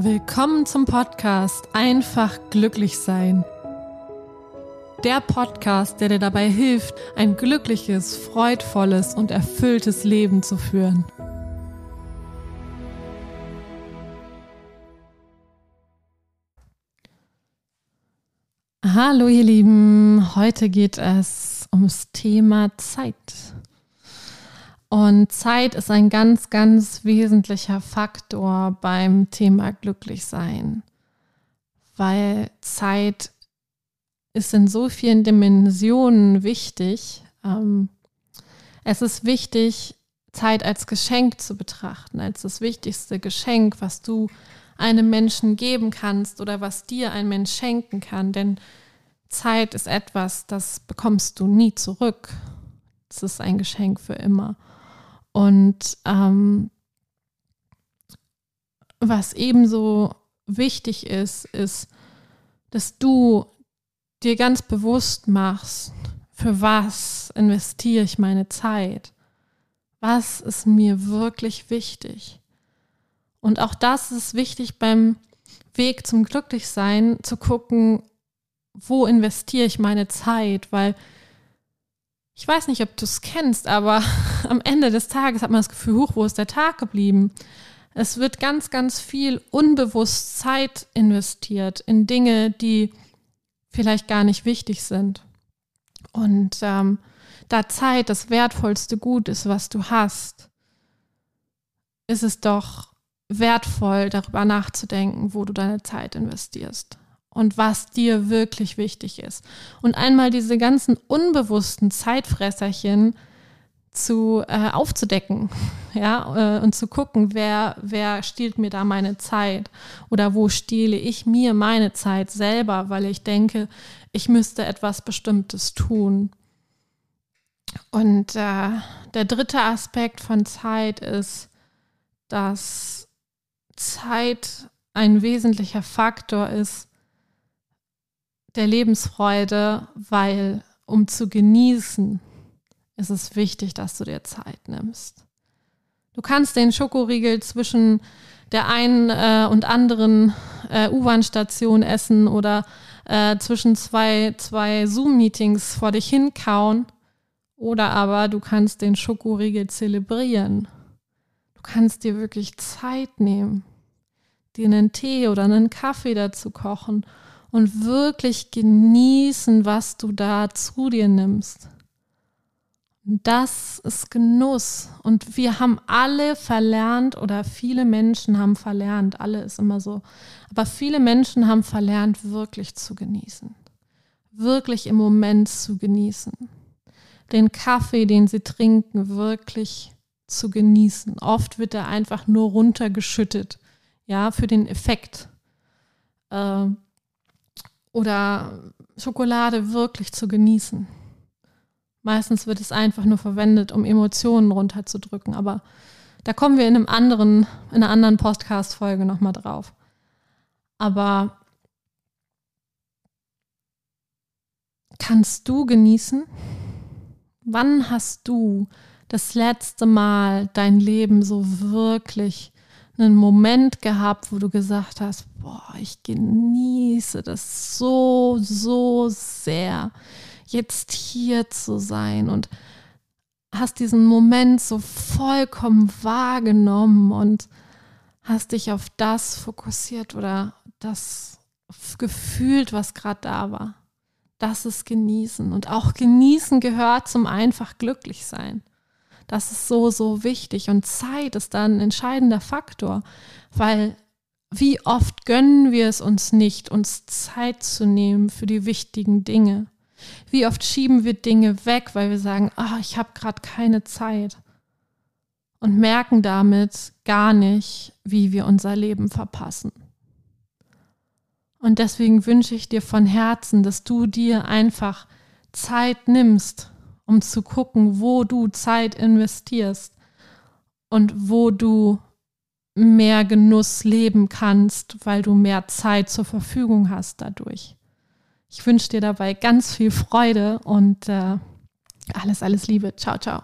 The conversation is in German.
Willkommen zum Podcast Einfach glücklich sein. Der Podcast, der dir dabei hilft, ein glückliches, freudvolles und erfülltes Leben zu führen. Hallo ihr Lieben, heute geht es ums Thema Zeit. Und Zeit ist ein ganz, ganz wesentlicher Faktor beim Thema Glücklichsein, weil Zeit ist in so vielen Dimensionen wichtig. Ähm, es ist wichtig, Zeit als Geschenk zu betrachten, als das wichtigste Geschenk, was du einem Menschen geben kannst oder was dir ein Mensch schenken kann. Denn Zeit ist etwas, das bekommst du nie zurück. Es ist ein Geschenk für immer. Und ähm, was ebenso wichtig ist, ist, dass du dir ganz bewusst machst, für was investiere ich meine Zeit? Was ist mir wirklich wichtig? Und auch das ist wichtig beim Weg zum Glücklichsein, zu gucken, wo investiere ich meine Zeit, weil ich weiß nicht, ob du es kennst, aber am Ende des Tages hat man das Gefühl, hoch, wo ist der Tag geblieben? Es wird ganz, ganz viel unbewusst Zeit investiert in Dinge, die vielleicht gar nicht wichtig sind. Und ähm, da Zeit das wertvollste Gut ist, was du hast, ist es doch wertvoll, darüber nachzudenken, wo du deine Zeit investierst und was dir wirklich wichtig ist. Und einmal diese ganzen unbewussten Zeitfresserchen zu äh, aufzudecken, ja, äh, und zu gucken, wer, wer stiehlt mir da meine Zeit oder wo stehle ich mir meine Zeit selber, weil ich denke, ich müsste etwas Bestimmtes tun. Und äh, der dritte Aspekt von Zeit ist, dass Zeit ein wesentlicher Faktor ist, der Lebensfreude, weil um zu genießen, ist es wichtig, dass du dir Zeit nimmst. Du kannst den Schokoriegel zwischen der einen äh, und anderen äh, U-Bahn-Station essen oder äh, zwischen zwei, zwei Zoom-Meetings vor dich hinkauen. Oder aber du kannst den Schokoriegel zelebrieren. Du kannst dir wirklich Zeit nehmen, dir einen Tee oder einen Kaffee dazu kochen und wirklich genießen, was du da zu dir nimmst. Das ist Genuss. Und wir haben alle verlernt oder viele Menschen haben verlernt, alle ist immer so, aber viele Menschen haben verlernt, wirklich zu genießen. Wirklich im Moment zu genießen. Den Kaffee, den sie trinken, wirklich zu genießen. Oft wird er einfach nur runtergeschüttet, ja, für den Effekt. Äh, oder Schokolade wirklich zu genießen. Meistens wird es einfach nur verwendet, um Emotionen runterzudrücken, aber da kommen wir in einem anderen, in einer anderen Podcast-Folge nochmal drauf. Aber kannst du genießen? Wann hast du das letzte Mal dein Leben so wirklich einen Moment gehabt, wo du gesagt hast, boah, ich genieße das so, so sehr, jetzt hier zu sein und hast diesen Moment so vollkommen wahrgenommen und hast dich auf das fokussiert oder das gefühlt, was gerade da war. Das ist genießen. Und auch genießen gehört zum einfach glücklich sein. Das ist so, so wichtig. Und Zeit ist dann ein entscheidender Faktor, weil wie oft gönnen wir es uns nicht, uns Zeit zu nehmen für die wichtigen Dinge? Wie oft schieben wir Dinge weg, weil wir sagen, ah, ich habe gerade keine Zeit und merken damit gar nicht, wie wir unser Leben verpassen. Und deswegen wünsche ich dir von Herzen, dass du dir einfach Zeit nimmst um zu gucken, wo du Zeit investierst und wo du mehr Genuss leben kannst, weil du mehr Zeit zur Verfügung hast dadurch. Ich wünsche dir dabei ganz viel Freude und äh, alles, alles Liebe. Ciao, ciao.